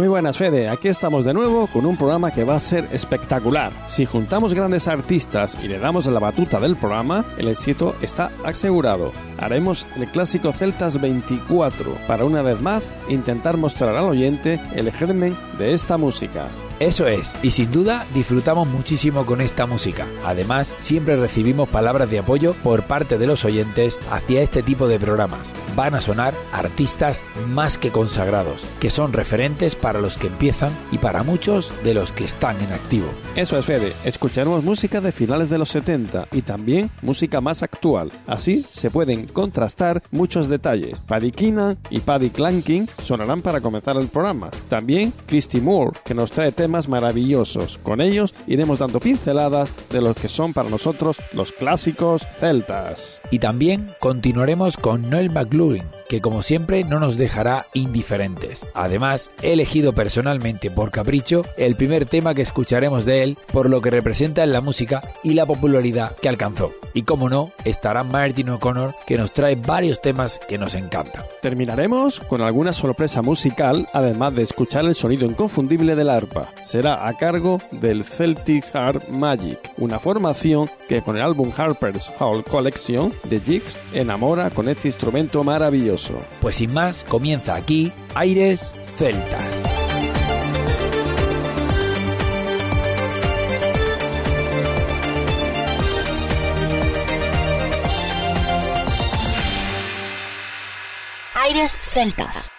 Muy buenas, Fede. Aquí estamos de nuevo con un programa que va a ser espectacular. Si juntamos grandes artistas y le damos la batuta del programa, el éxito está asegurado. Haremos el clásico Celtas 24 para una vez más intentar mostrar al oyente el germen de esta música. Eso es, y sin duda disfrutamos muchísimo con esta música. Además, siempre recibimos palabras de apoyo por parte de los oyentes hacia este tipo de programas. Van a sonar artistas más que consagrados, que son referentes para los que empiezan y para muchos de los que están en activo. Eso es, Fede. Escucharemos música de finales de los 70 y también música más actual. Así se pueden contrastar muchos detalles. Paddy Keenan y Paddy Clanking sonarán para comenzar el programa. También Christy Moore, que nos trae temas maravillosos. Con ellos iremos dando pinceladas de los que son para nosotros los clásicos celtas. Y también continuaremos con Noel McLuhan, que como siempre no nos dejará indiferentes. Además, he elegido personalmente por capricho el primer tema que escucharemos de él por lo que representa en la música y la popularidad que alcanzó. Y como no, estará Martin O'Connor que nos trae varios temas que nos encantan. Terminaremos con alguna sorpresa musical, además de escuchar el sonido inconfundible del arpa será a cargo del Celtic Heart Magic, una formación que con el álbum Harper's Hall Collection de Jigs enamora con este instrumento maravilloso. Pues sin más, comienza aquí Aires Celtas. Aires Celtas.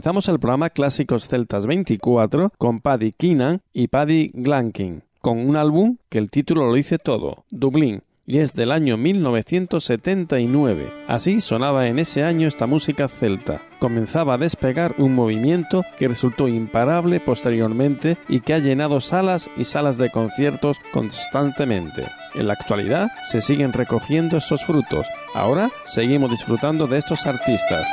Comenzamos el programa Clásicos Celtas 24 con Paddy Keenan y Paddy Glankin, con un álbum que el título lo dice todo, Dublín, y es del año 1979. Así sonaba en ese año esta música celta. Comenzaba a despegar un movimiento que resultó imparable posteriormente y que ha llenado salas y salas de conciertos constantemente. En la actualidad se siguen recogiendo esos frutos. Ahora seguimos disfrutando de estos artistas.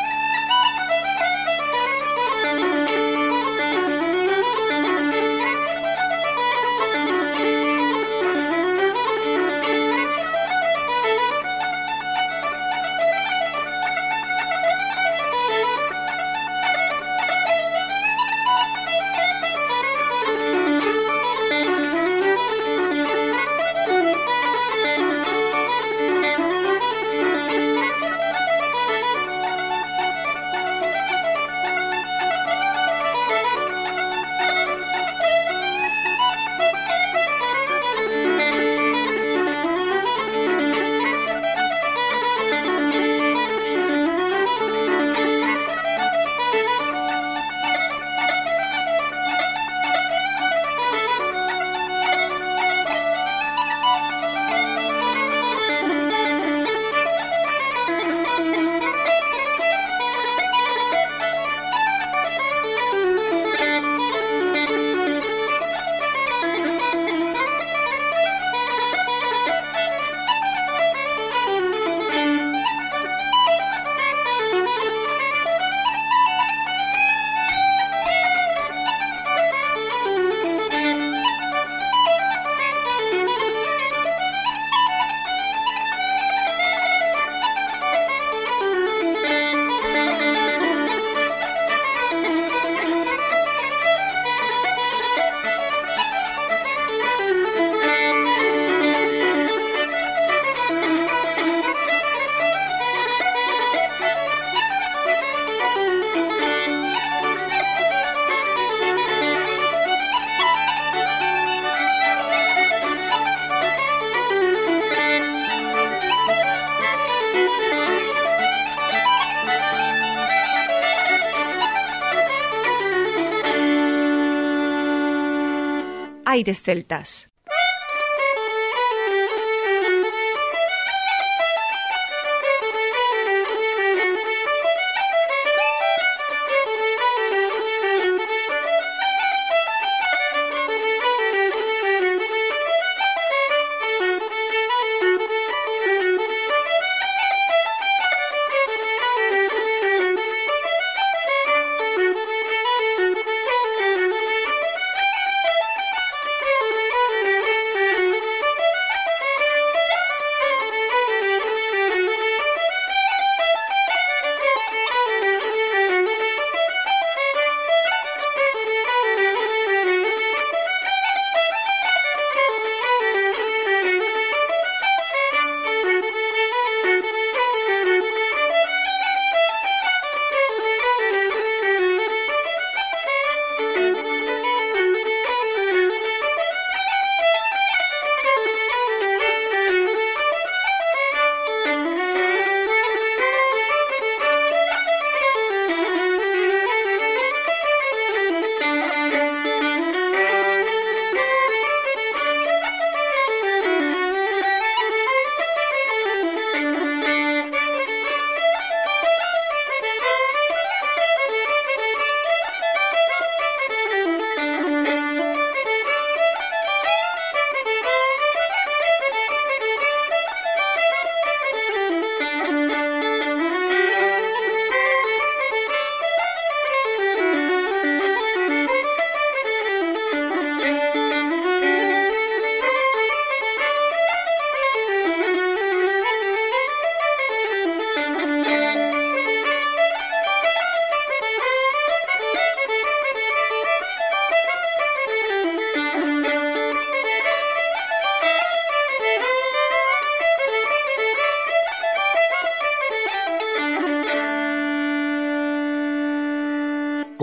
Aires celtas.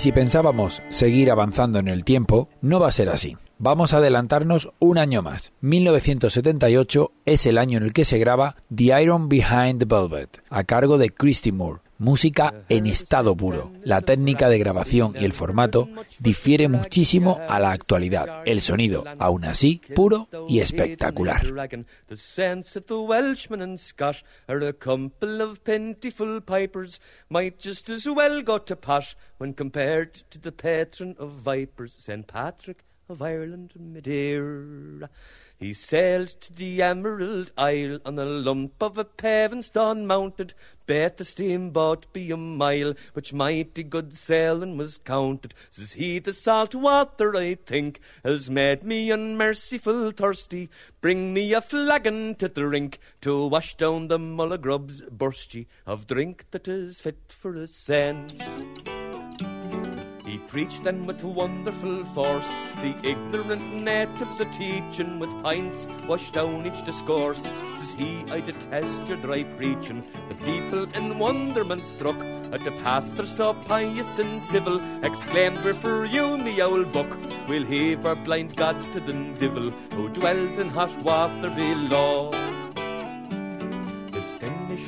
Y si pensábamos seguir avanzando en el tiempo, no va a ser así. Vamos a adelantarnos un año más. 1978 es el año en el que se graba The Iron Behind the Velvet, a cargo de Christy Moore, música en estado puro. La técnica de grabación y el formato difiere muchísimo a la actualidad. El sonido, aún así, puro y espectacular. He sailed to the Emerald Isle on a lump of a paving stone mounted. Bet the steamboat be a mile, which mighty good sailing was counted. Says he, the salt water, I think, has made me unmerciful thirsty. Bring me a flagon to the rink to wash down the mulligrub's bursty of drink that is fit for a saint. He preached then with wonderful force, the ignorant natives a teaching with pints washed down each discourse. Says he, I detest your dry preaching. The people in wonderment struck at the pastor so pious and civil, exclaimed, We're for you in the owl book. We'll heave our blind gods to the devil who dwells in hot water below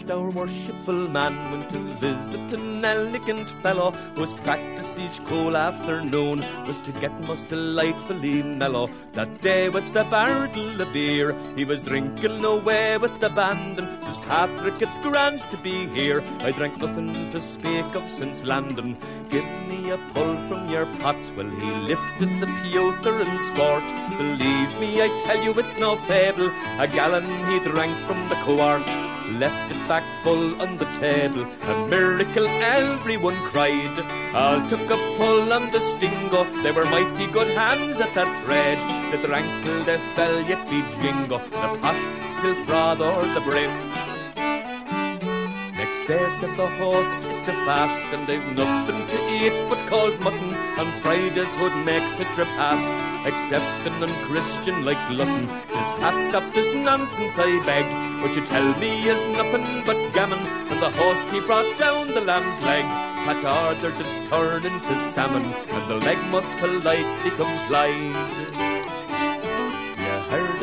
finished, our worshipful man went to visit an elegant fellow whose practice each cool afternoon was to get most delightfully mellow. That day with a barrel of beer, he was drinking away with the band and says, Patrick, it's grand to be here. I drank nothing to speak of since London. Give me a pull from your pot. Well, he lifted the pewter and sport. Believe me, I tell you, it's no fable. A gallon he drank from the quart left it back full on the table. A miracle, everyone cried. All took a pull on the stingo. They were mighty good hands at that thread. The drank till they fell, yet be jingo. The posh still froth o'er the brim. Next said the host, it's a fast, and they've nothing to eat but cold mutton. On Fridays would makes the a past, except an unchristian like glutton. Says, Pat, stop this nonsense, I beg. What you tell me is nothing but gammon. And the host he brought down the lamb's leg. Pat ordered to turn into salmon, and the leg must politely comply.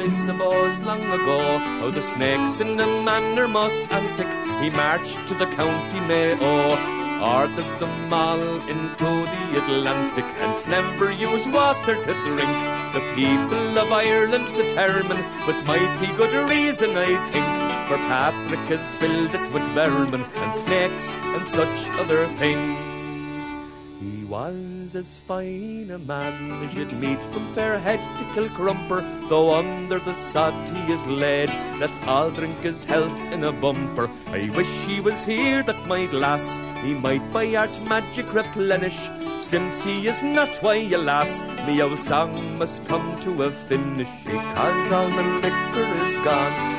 I suppose, long ago, how the snakes in the manner most antic. He marched to the county Mayo ordered them all into the Atlantic, hence never use water to drink. The people of Ireland determine, with mighty good reason, I think, for Patrick has filled it with vermin and snakes and such other things. Was as fine a man as you'd meet from Fairhead to Kilcrumper, though under the sod he is laid. Let's all drink his health in a bumper. I wish he was here that my glass he might by art magic replenish. Since he is not, why, alas, me old song must come to a finish, because all the liquor is gone.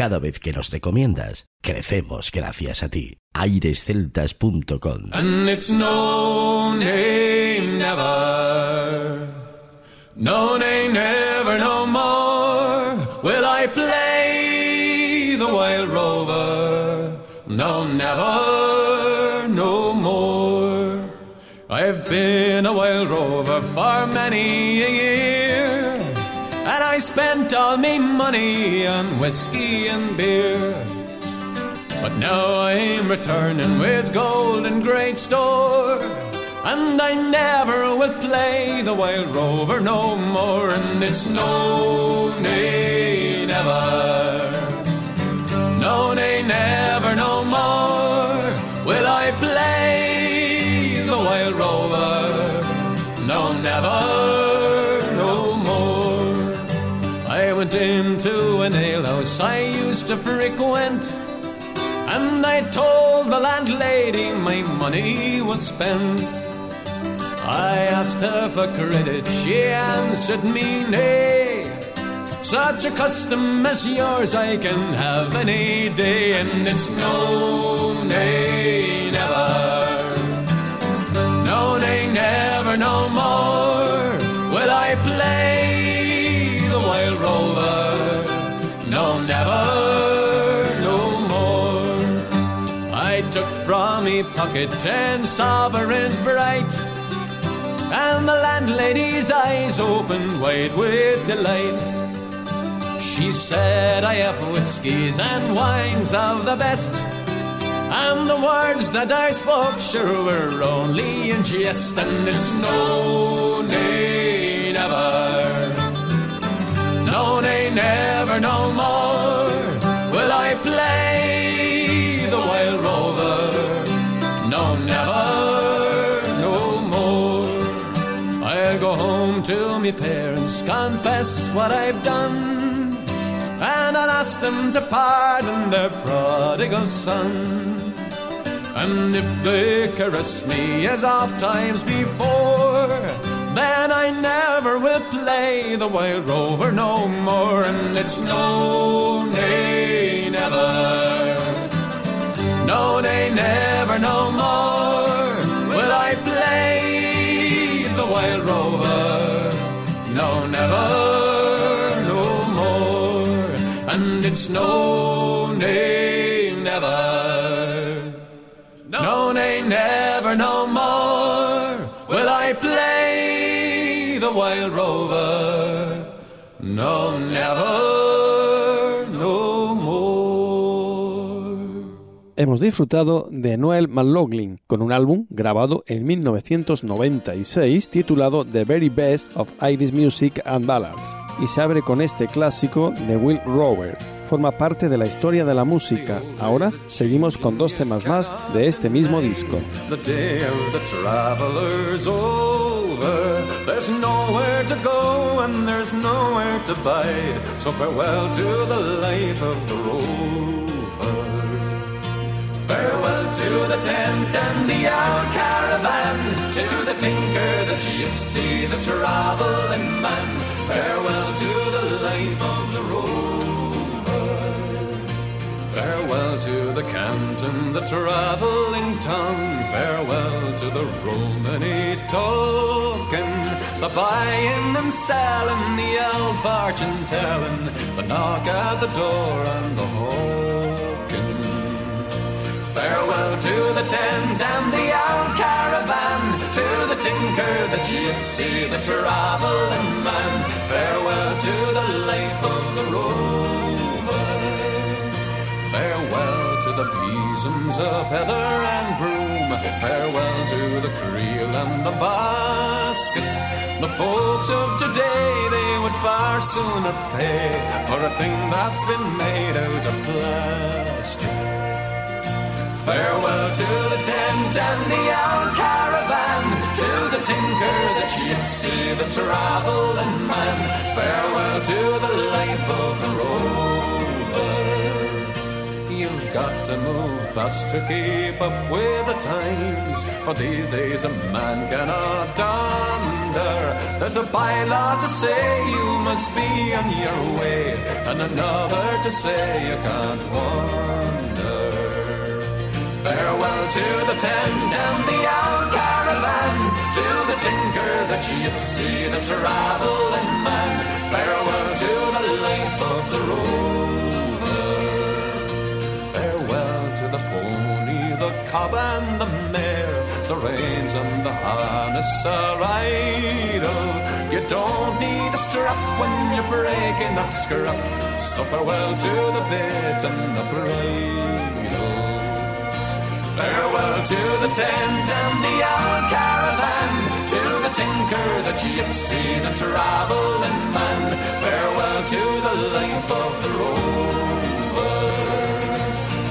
Cada vez que nos recomiendas, crecemos gracias a ti. airesceltas.com And it's no, nay, never. No, nay, never, no more will I play the wild rover. No, never, no more. I've been a wild rover for many spent all me money on whiskey and beer. But now I'm returning with gold and great store. And I never will play the wild rover no more. And it's no, nay, never. No, nay, never, no more. Will I play the wild rover? No, never, I used to frequent. And I told the landlady my money was spent. I asked her for credit, she answered me nay. Such a custom as yours I can have any day, and it's no, nay, never. No, nay, never, no more pocket ten sovereigns bright, and the landlady's eyes opened wide with delight. She said, I have whiskies and wines of the best. And the words that I spoke sure were only in jest, and it's no, nay, never. No, nay, never, no more will I play me parents, confess what I've done, and I'll ask them to pardon their prodigal son. And if they caress me as oft times before, then I never will play the wild rover no more. And it's no, nay, never. No, nay, never, no more will I play the wild rover. No, never, no more. And it's no, nay, never. No, nay, never, no more will I play the wild rover. No, never, Hemos disfrutado de Noel McLaughlin con un álbum grabado en 1996 titulado The Very Best of Irish Music and Ballads y se abre con este clásico de Will Rover. Forma parte de la historia de la música. Ahora seguimos con dos temas más de este mismo disco. There's nowhere to go and there's nowhere to bide. So farewell to the life of the rover. Farewell to the tent and the old caravan. To the tinker, the gypsy, the traveling man. Farewell to the life of the rover. Farewell to the Canton, the travelling tongue. Farewell to the Romany token, the buying and selling, the old fortune telling, the knock at the door and the hawking. Farewell to the tent and the old caravan, to the tinker, the gypsy, the travelling man. Farewell to the life of the rover. Farewell to the besoms of heather and broom. Farewell to the creel and the basket. The folks of today, they would far sooner pay for a thing that's been made out of plastic. Farewell to the tent and the old caravan, to the tinker, the gypsy, the travelling man. Farewell to the life of the rover. You've got to move fast to keep up with the times. For these days a man cannot under. There's a bylaw to say you must be on your way, and another to say you can't wander. Farewell to the tent and the old caravan, to the tinker, the gypsy, the travelling man. Farewell to the life of the rover. Farewell to the pony, the cob and the mare, the reins and the harness are idle. You don't need a strap when you're breaking up scrap. So farewell to the bit and the bridle. Farewell to the tent and the old caravan, to the tinker, the gypsy, the travelling man. Farewell to the life of the rover.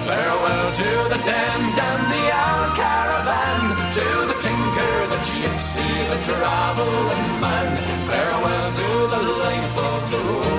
Farewell to the tent and the old caravan, to the tinker, the gypsy, the travelling man. Farewell to the life of the rover.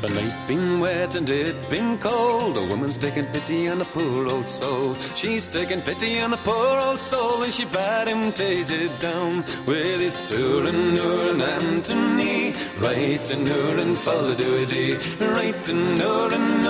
The night been wet and it been cold. The woman's taking pity on the poor old soul. She's taking pity on the poor old soul, and she bade him taste it down with his Turin, Nurin, Antony. Right and Nurin, do right and Nurin,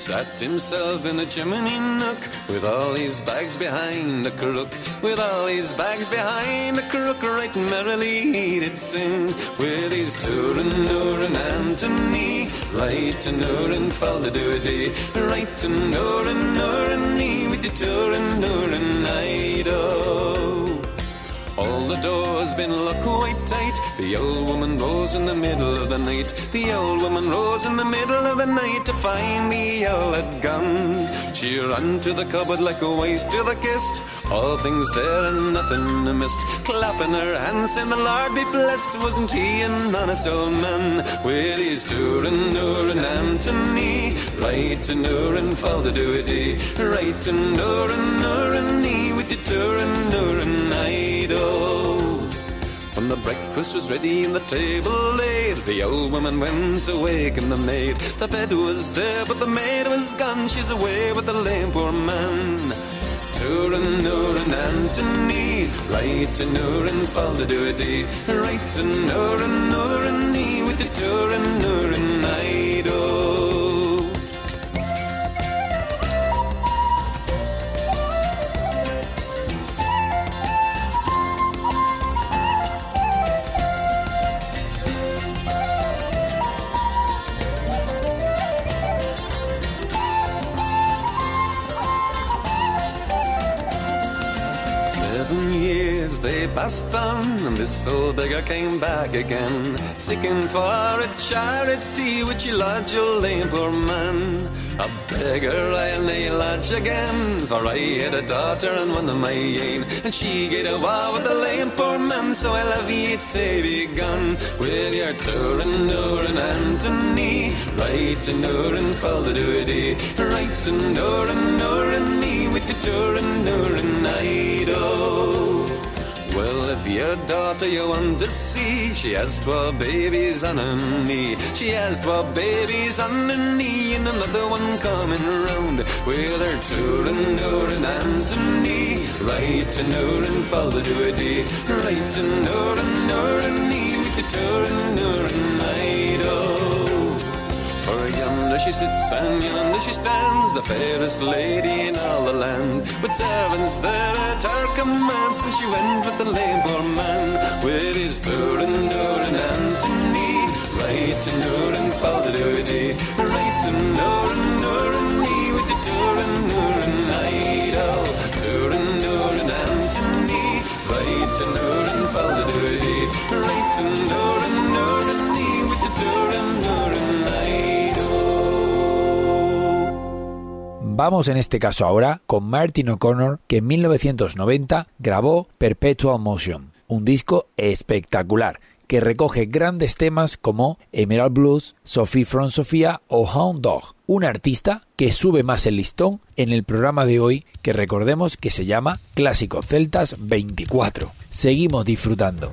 sat himself in a chimney nook with all his bags behind the crook. With all his bags behind the crook, right merrily he did sing with his Turin, Nurin, Antony. Right and Nurin, fall the doody. Right and Nurin, Nurin, with the Turin, Nurin, Ido. The doors been locked quite tight. The old woman rose in the middle of the night. The old woman rose in the middle of the night to find the owl had gone. She ran to the cupboard like a waste to the kist. All things there and nothing missed. Clapping her hands saying the Lord be blessed. Wasn't he an honest old man with his Turin, Nurin, Antony? Right to Nurin, fall the doody. Right to Nurin, Nurin, with the Turin, Nurin, Ido. The breakfast was ready and the table laid, the old woman went to waken the maid. The bed was there, but the maid was gone. She's away with the lame poor man. Turin, Nurin, Antony, right to Nurin, fall. Right to Nurin, Nurin, with the Turin, Nurin, they passed on, and this old beggar came back again, seeking for a charity which he lodged a lame poor man. A beggar I'll nae lodge again, for I had a daughter and one of my own, and she get a war with the lame poor man, so I love ye to be gone with your Turin, Nurin, Antony, right to Nurin, fall the doody, right to Nurin, Nurin, me with your Turin, Nurin. Well, if your daughter you want to see, she has twelve babies on her knee. She has twelve babies on her knee, and another one coming round with her Turin, Nurin, Antony. Right to Nurin, fall the doody. Right to Nurin, Nurin, with the Turin, Nurin, Ido. She sits and yonder she stands, the fairest lady in all the land. With servants there at her commands, and she went with the lame poor man, with his Turin, Nurin, Antony. Right to Nurin, fall the doody. Right to Nurin, Nurin, with the Turin, Nurin, idol. Turin, Nurin, Antony. Right to Nurin, Vamos en este caso ahora con Martin O'Connor, que en 1990 grabó Perpetual Motion. un disco espectacular que recoge grandes temas como Emerald Blues, Sophie from Sofía o Hound Dog, un artista que sube más el listón en el programa de hoy que recordemos que se llama Clásicos Celtas 24. Seguimos disfrutando.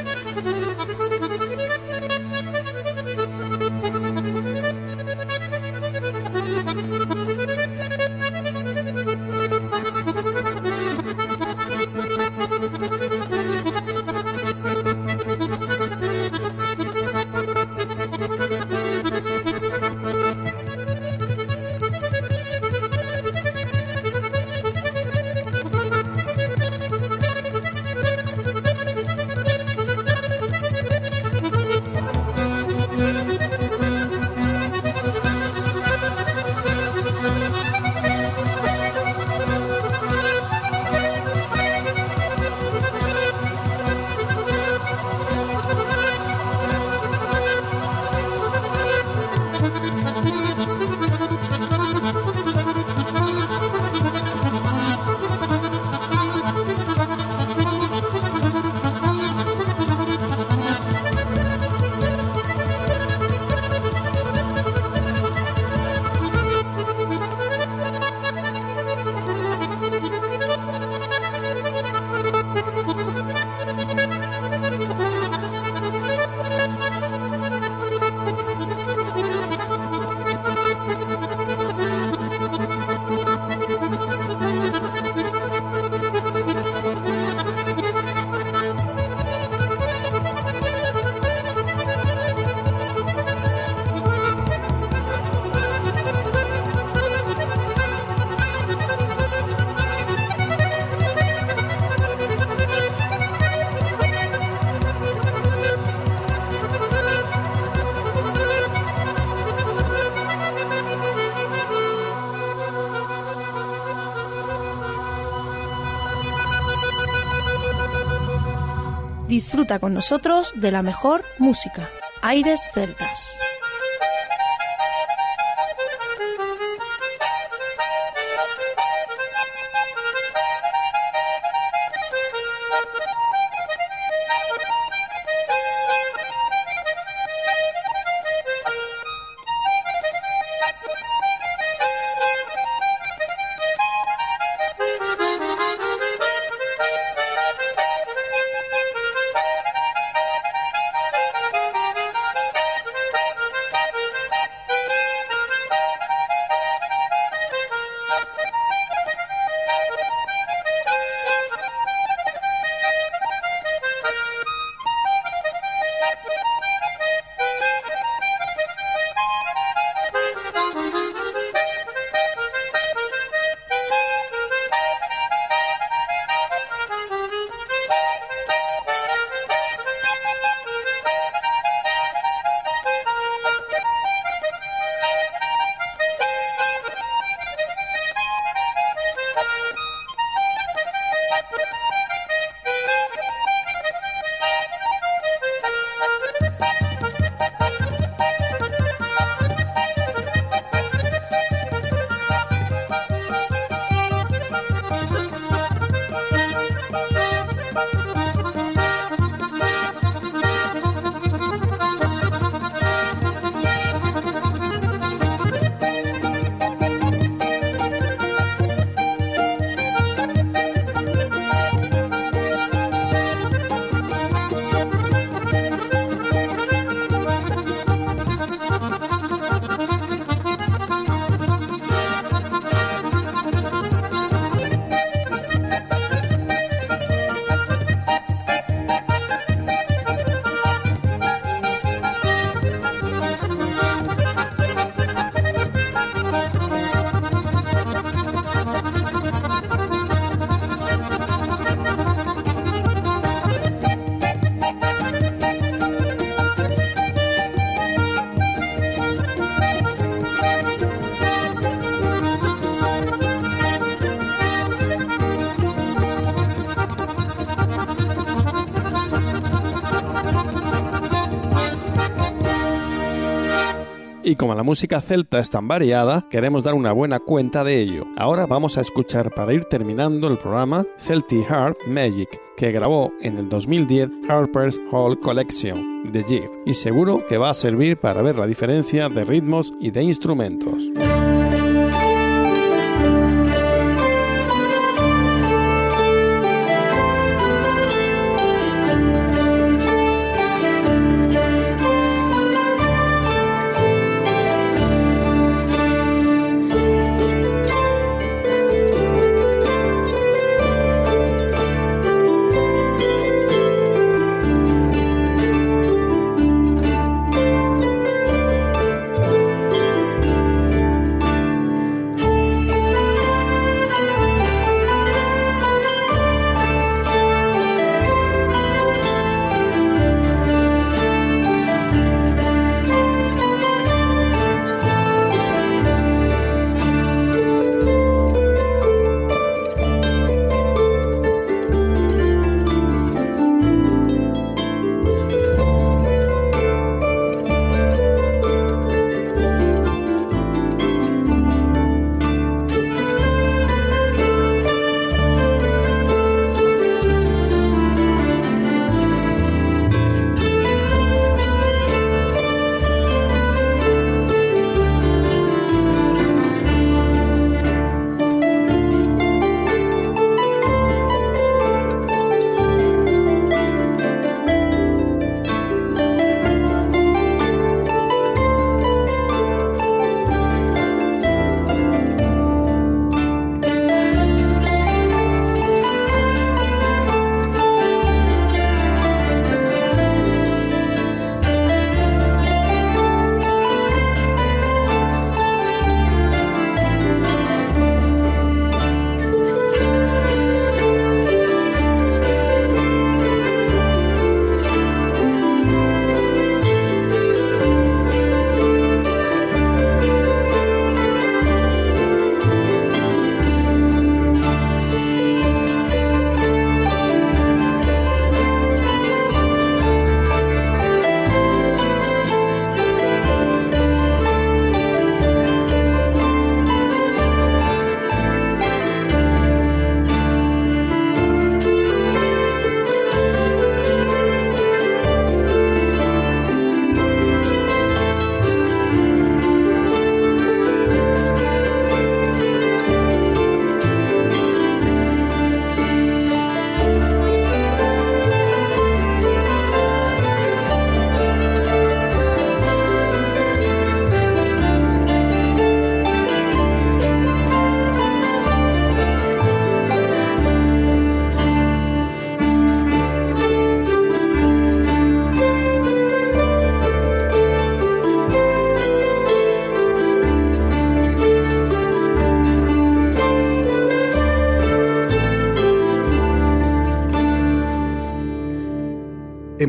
Disfruta con nosotros de la mejor música. Aires Celtas. Como la música celta es tan variada, queremos dar una buena cuenta de ello. Ahora vamos a escuchar para ir terminando el programa Celtic Harp Magic, que grabó en el 2010 Harper's Hall Collection de Jeff, y seguro que va a servir para ver la diferencia de ritmos y de instrumentos.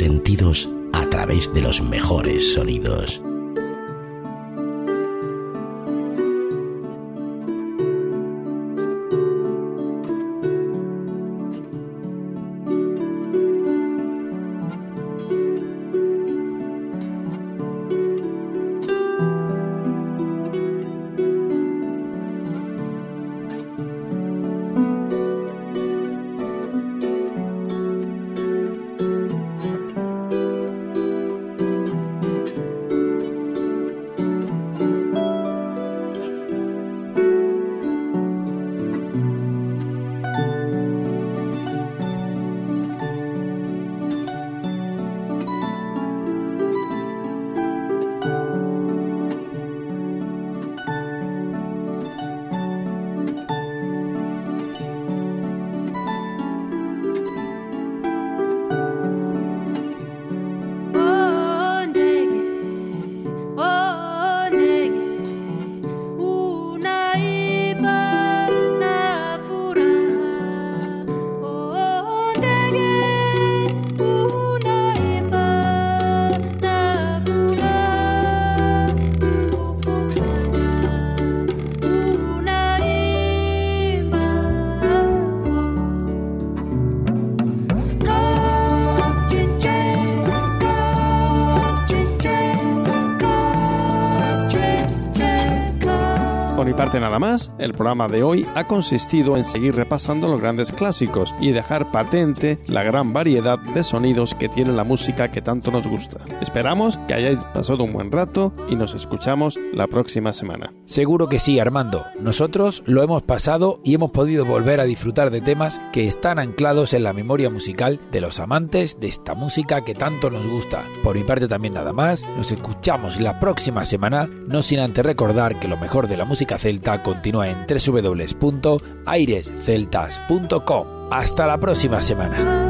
Sentidos a través de los mejores sonidos. Nada más, el programa de hoy ha consistido en seguir repasando los grandes clásicos y dejar patente la gran variedad de sonidos que tiene la música que tanto nos gusta. Esperamos que hayáis pasado un buen rato y nos escuchamos la próxima semana. Seguro que sí, Armando. Nosotros lo hemos pasado y hemos podido volver a disfrutar de temas que están anclados en la memoria musical de los amantes de esta música que tanto nos gusta. Por mi parte también nada más, nos escuchamos la próxima semana, no sin antes recordar que lo mejor de la música continúa en www.airesceltas.com. Hasta la próxima semana.